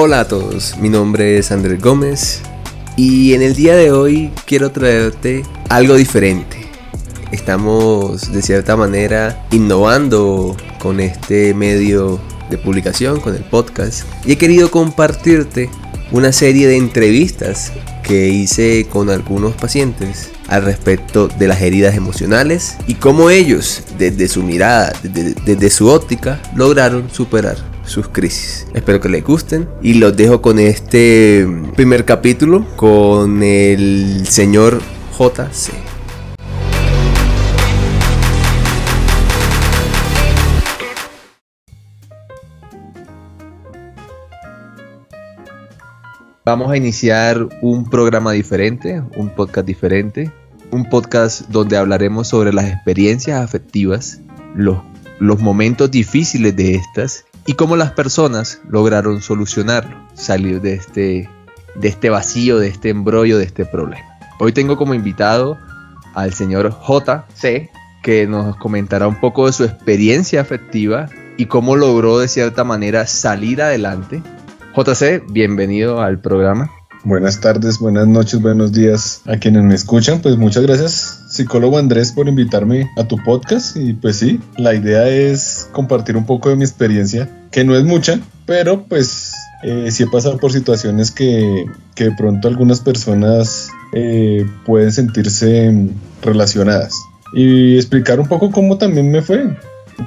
Hola a todos, mi nombre es Andrés Gómez y en el día de hoy quiero traerte algo diferente. Estamos de cierta manera innovando con este medio de publicación, con el podcast, y he querido compartirte una serie de entrevistas que hice con algunos pacientes al respecto de las heridas emocionales y cómo ellos, desde su mirada, desde, su óptica, lograron superar sus crisis. Espero que les gusten y los dejo con este primer capítulo con el señor JC. Vamos a iniciar un programa diferente, un podcast diferente, un podcast donde hablaremos sobre las experiencias afectivas, los, los momentos difíciles de estas y cómo las personas lograron solucionarlo, salir de este, de este vacío, de este embrollo, de este problema. Hoy tengo como invitado al señor JC, que nos comentará un poco de su experiencia afectiva y cómo logró de cierta manera salir adelante. JC, bienvenido al programa. Buenas tardes, buenas noches, buenos días a quienes me escuchan. Pues muchas gracias, psicólogo Andrés, por invitarme a tu podcast. Y pues sí, la idea es compartir un poco de mi experiencia, que no es mucha, pero pues eh, sí he pasado por situaciones que, que de pronto algunas personas eh, pueden sentirse relacionadas. Y explicar un poco cómo también me fue,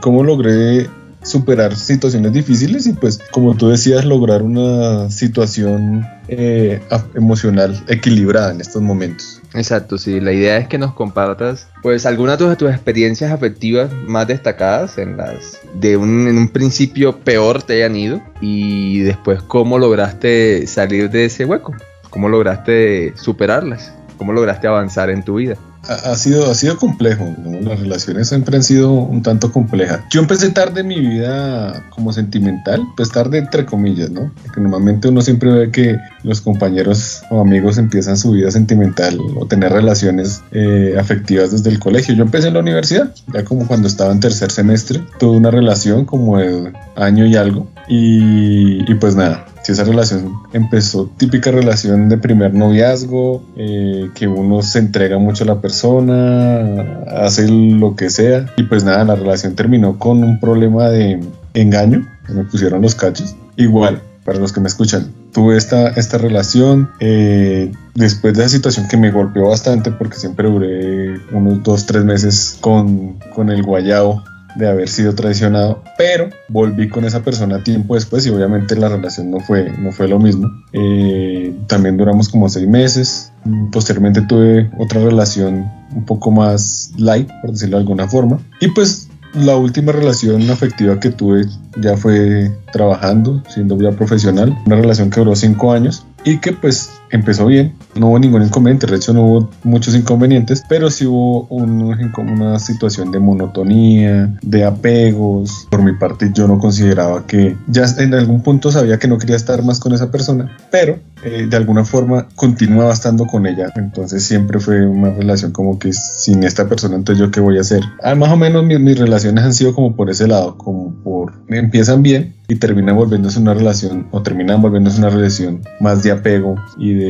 cómo logré superar situaciones difíciles y pues como tú decías lograr una situación eh, emocional equilibrada en estos momentos. Exacto, sí, la idea es que nos compartas pues algunas de tus experiencias afectivas más destacadas en las de un, en un principio peor te hayan ido y después cómo lograste salir de ese hueco, cómo lograste superarlas, cómo lograste avanzar en tu vida ha, sido, ha sido complejo. Las relaciones siempre han sido un tanto complejas. Yo empecé tarde mi vida como sentimental, pues tarde entre comillas, ¿no? Porque normalmente uno siempre ve que los compañeros o amigos empiezan su vida sentimental o tener relaciones eh, afectivas desde el colegio. Yo empecé en la universidad, ya como cuando estaba en tercer semestre, tuve una relación como de año y algo. y, y pues nada, si esa relación empezó, típica relación de primer noviazgo, eh, que uno se entrega mucho a la persona, hace lo que sea, y pues nada, la relación terminó con un problema de engaño, me pusieron los cachos. Igual, para los que me escuchan, tuve esta, esta relación eh, después de esa situación que me golpeó bastante porque siempre duré unos dos, tres meses con, con el guayao de haber sido traicionado, pero volví con esa persona tiempo después y obviamente la relación no fue, no fue lo mismo. Eh, también duramos como seis meses. Posteriormente tuve otra relación un poco más light, por decirlo de alguna forma. Y pues la última relación afectiva que tuve ya fue trabajando, siendo ya profesional. Una relación que duró cinco años y que pues empezó bien, no hubo ningún inconveniente, de hecho no hubo muchos inconvenientes, pero sí hubo una situación de monotonía, de apegos. Por mi parte yo no consideraba que ya en algún punto sabía que no quería estar más con esa persona, pero eh, de alguna forma continuaba estando con ella. Entonces siempre fue una relación como que sin esta persona, entonces yo qué voy a hacer. Ah, más o menos mis, mis relaciones han sido como por ese lado, como por empiezan bien y terminan volviéndose una relación o terminan volviéndose una relación más de apego y de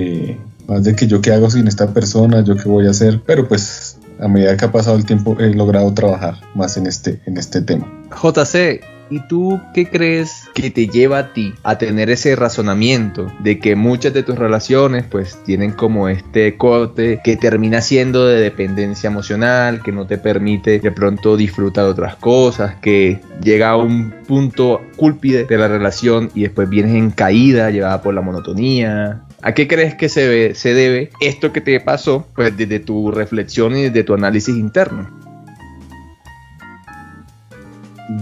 más de que yo qué hago sin esta persona, yo qué voy a hacer, pero pues a medida que ha pasado el tiempo he logrado trabajar más en este, en este tema. JC, ¿Y tú qué crees que te lleva a ti a tener ese razonamiento de que muchas de tus relaciones pues tienen como este corte que termina siendo de dependencia emocional, que no te permite de pronto disfrutar de otras cosas, que llega a un punto cúlpide de la relación y después vienes en caída llevada por la monotonía? ¿A qué crees que se, se debe esto que te pasó pues desde tu reflexión y desde tu análisis interno?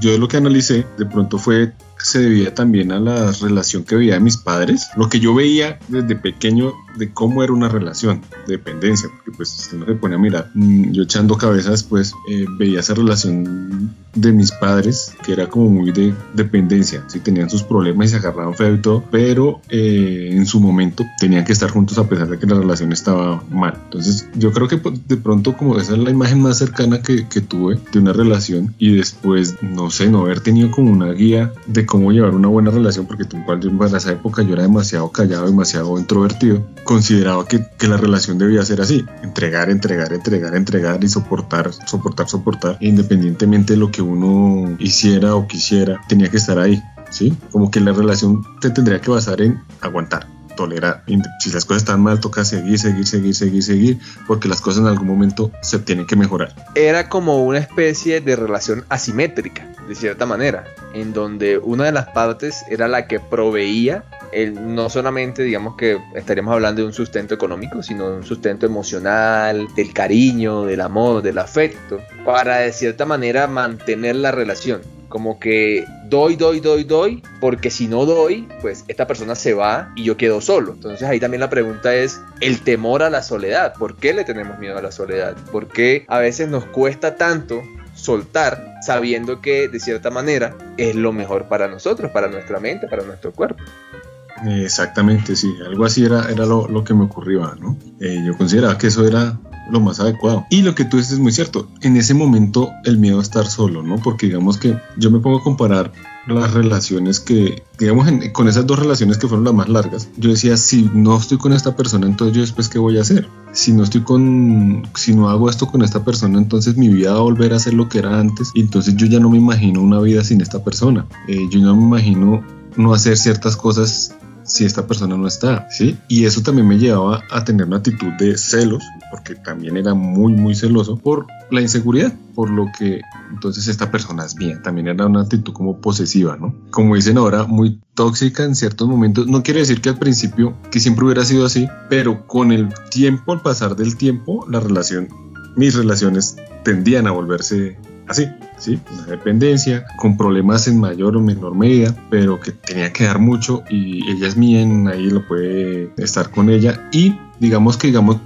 yo lo que analicé de pronto fue se debía también a la relación que veía de mis padres, lo que yo veía desde pequeño de cómo era una relación de dependencia, porque pues si uno se pone a mirar, mm, yo echando cabeza después eh, veía esa relación de mis padres, que era como muy de dependencia, si tenían sus problemas y se agarraban feo y todo, pero eh, en su momento tenían que estar juntos a pesar de que la relación estaba mal. Entonces yo creo que pues, de pronto como esa es la imagen más cercana que, que tuve de una relación y después, no sé, no haber tenido como una guía de cómo llevar una buena relación, porque igual para esa época yo era demasiado callado, demasiado introvertido, consideraba que, que la relación debía ser así, entregar, entregar, entregar, entregar y soportar, soportar, soportar, independientemente de lo que uno hiciera o quisiera, tenía que estar ahí, ¿sí? Como que la relación te tendría que basar en aguantar, tolerar. Si las cosas están mal, toca seguir, seguir, seguir, seguir, seguir, porque las cosas en algún momento se tienen que mejorar. Era como una especie de relación asimétrica, de cierta manera, en donde una de las partes era la que proveía el, no solamente digamos que estaríamos hablando de un sustento económico, sino de un sustento emocional, del cariño, del amor, del afecto, para de cierta manera mantener la relación. Como que doy, doy, doy, doy, porque si no doy, pues esta persona se va y yo quedo solo. Entonces ahí también la pregunta es el temor a la soledad. ¿Por qué le tenemos miedo a la soledad? ¿Por qué a veces nos cuesta tanto soltar sabiendo que de cierta manera es lo mejor para nosotros, para nuestra mente, para nuestro cuerpo? Exactamente, sí, algo así era, era lo, lo que me ocurría, ¿no? Eh, yo consideraba que eso era lo más adecuado. Y lo que tú dices es muy cierto, en ese momento el miedo a estar solo, ¿no? Porque digamos que yo me pongo a comparar las relaciones que, digamos, con esas dos relaciones que fueron las más largas, yo decía, si no estoy con esta persona, entonces yo después, ¿qué voy a hacer? Si no estoy con, si no hago esto con esta persona, entonces mi vida va a volver a ser lo que era antes, y entonces yo ya no me imagino una vida sin esta persona. Eh, yo no me imagino no hacer ciertas cosas si esta persona no está, ¿sí? Y eso también me llevaba a tener una actitud de celos, porque también era muy, muy celoso por la inseguridad, por lo que entonces esta persona es bien, también era una actitud como posesiva, ¿no? Como dicen ahora, muy tóxica en ciertos momentos, no quiere decir que al principio, que siempre hubiera sido así, pero con el tiempo, al pasar del tiempo, la relación, mis relaciones tendían a volverse así, ¿sí? Una dependencia, con problemas en mayor o menor medida, pero que tenía que dar mucho y ella es mía, ahí lo puede estar con ella y digamos que digamos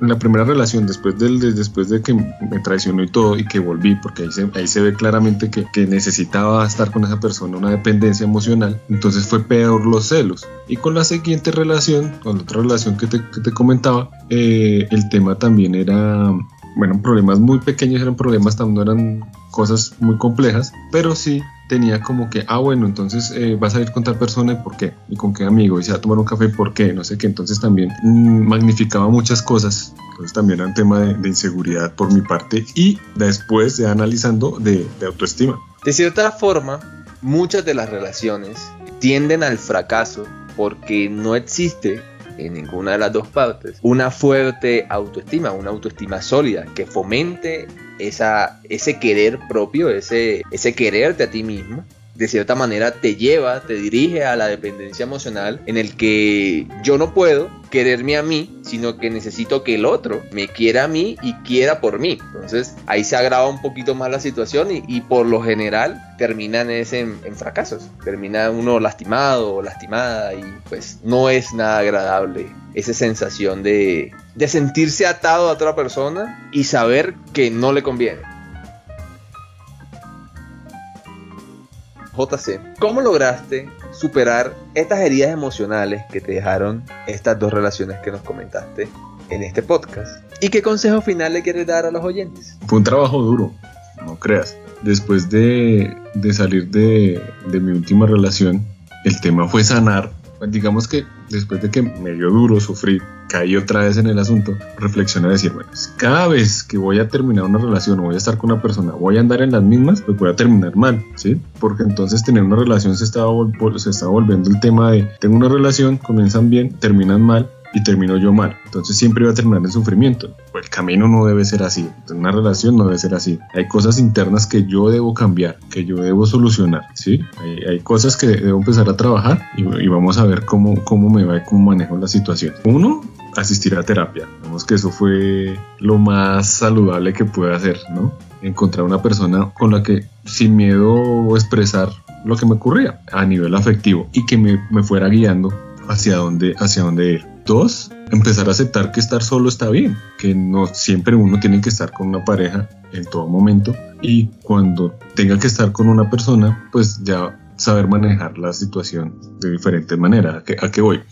la primera relación, después, del, después de que me traicionó y todo, y que volví, porque ahí se, ahí se ve claramente que, que, necesitaba estar con esa persona, una dependencia emocional, entonces fue peor los celos. Y con la siguiente relación, con la otra relación que te, que te comentaba, eh, el tema también era bueno, problemas muy pequeños, eran problemas, no eran cosas muy complejas, pero sí tenía como que, ah, bueno, entonces eh, vas a ir con tal persona y por qué, y con qué amigo, y se va a tomar un café por qué, no sé qué, entonces también mm, magnificaba muchas cosas, entonces también era un tema de, inseguridad por mi parte y después ya analizando de autoestima. De cierta forma, muchas de las relaciones tienden al fracaso porque no existe en ninguna de las dos partes, una fuerte autoestima, una autoestima sólida que fomente esa, ese querer propio, ese, ese quererte a ti mismo de cierta manera te lleva, te dirige a la dependencia emocional en el que yo no puedo quererme a mí, sino que necesito que el otro me quiera a mí y quiera por mí. Entonces ahí se agrava un poquito más la situación y, por lo general terminan en, en, fracasos. Termina uno lastimado o lastimada y pues no es nada agradable esa sensación de, de sentirse atado a otra persona y saber que no le conviene. JC, ¿cómo lograste superar estas heridas emocionales que te dejaron estas dos relaciones que nos comentaste en este podcast? ¿Y qué consejo final le quieres dar a los oyentes? Fue un trabajo duro, no creas. Después de, de salir de, de mi última relación, el tema fue sanar digamos que después de que me dio duro, sufrí, caí otra vez en el asunto, reflexioné y decir, bueno, cada vez que voy a terminar una relación o voy a estar con una persona, voy a andar en las mismas, pues voy a terminar mal, ¿sí? Porque entonces tener una relación se estaba, se estaba volviendo el tema de, tengo una relación, comienzan bien, terminan mal, y termino yo mal. Entonces siempre iba a terminar en sufrimiento. Pues el camino no debe ser así. Una relación no debe ser así. Hay cosas internas que yo debo cambiar, que yo debo solucionar. ¿sí? Hay, cosas que debo empezar a trabajar y, vamos a ver cómo, cómo me va y cómo manejo la situación. Uno, asistir a terapia. Vemos que eso fue lo más saludable que pude hacer, ¿no? Encontrar una persona con la que sin miedo expresar lo que me ocurría a nivel afectivo y que me, me fuera guiando hacia dónde, hacia dónde ir. Dos, empezar a aceptar que estar solo está bien, que no siempre uno tiene que estar con una pareja en todo momento y cuando tenga que estar con una persona, pues ya saber manejar la situación de diferentes maneras. ¿A qué, voy?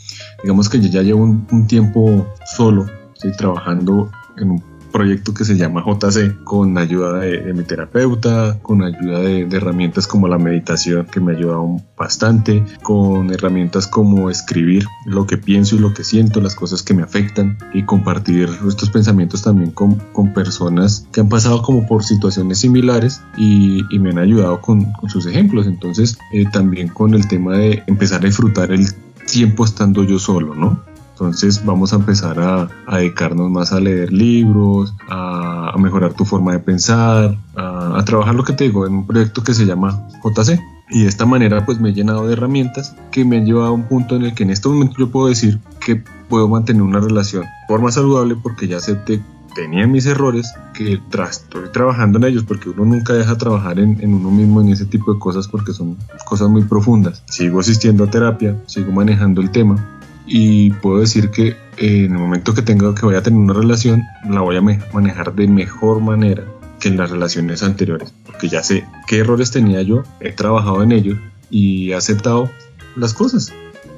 Digamos que yo ya llevo un, tiempo solo, estoy trabajando en un proyecto que se llama JC con ayuda de, mi terapeuta, con ayuda de, herramientas como la meditación que me ha ayudado bastante, con herramientas como escribir lo que pienso y lo que siento, las cosas que me afectan y compartir estos pensamientos también con, con personas que han pasado como por situaciones similares y, y me han ayudado con, con, sus ejemplos. Entonces eh, también con el tema de empezar a disfrutar el tiempo estando yo solo, ¿no? Entonces vamos a empezar a, dedicarnos más a leer libros, a, mejorar tu forma de pensar, a, trabajar lo que te digo en un proyecto que se llama JC. Y de esta manera pues me he llenado de herramientas que me han llevado a un punto en el que en este momento yo puedo decir que puedo mantener una relación de forma saludable porque ya acepté tenía mis errores que estoy trabajando en ellos porque uno nunca deja trabajar en, en, uno mismo en ese tipo de cosas porque son cosas muy profundas. Sigo asistiendo a terapia, sigo manejando el tema y puedo decir que eh, en el momento que tenga que voy a tener una relación la voy a manejar de mejor manera que en las relaciones anteriores porque ya sé qué errores tenía yo he trabajado en ellos y he aceptado las cosas.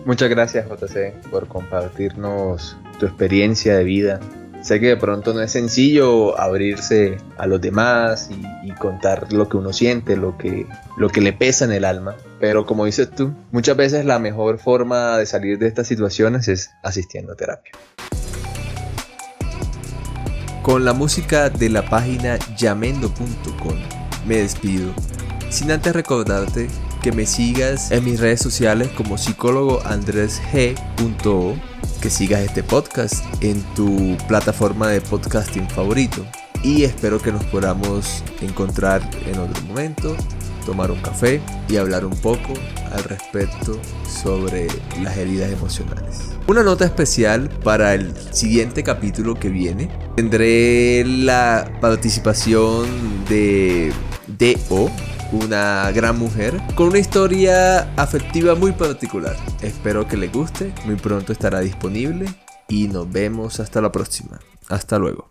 Muchas gracias JC por compartirnos tu experiencia de vida Sé que de pronto no es sencillo abrirse a los demás y, contar lo que uno siente, lo que, lo que le pesa en el alma. Pero como dices tú, muchas veces la mejor forma de salir de estas situaciones es asistiendo a terapia. Con la música de la página llamendo.com me despido. Sin antes recordarte que me sigas en mis redes sociales como psicólogo Andrés que sigas este podcast en tu plataforma de podcasting favorito. Y espero que nos podamos encontrar en otro momento, tomar un café y hablar un poco al respecto sobre las heridas emocionales. Una nota especial para el siguiente capítulo que viene. Tendré la participación de DO, una gran mujer con una historia afectiva muy particular. Espero que le guste, muy pronto estará disponible y nos vemos hasta la próxima. Hasta luego.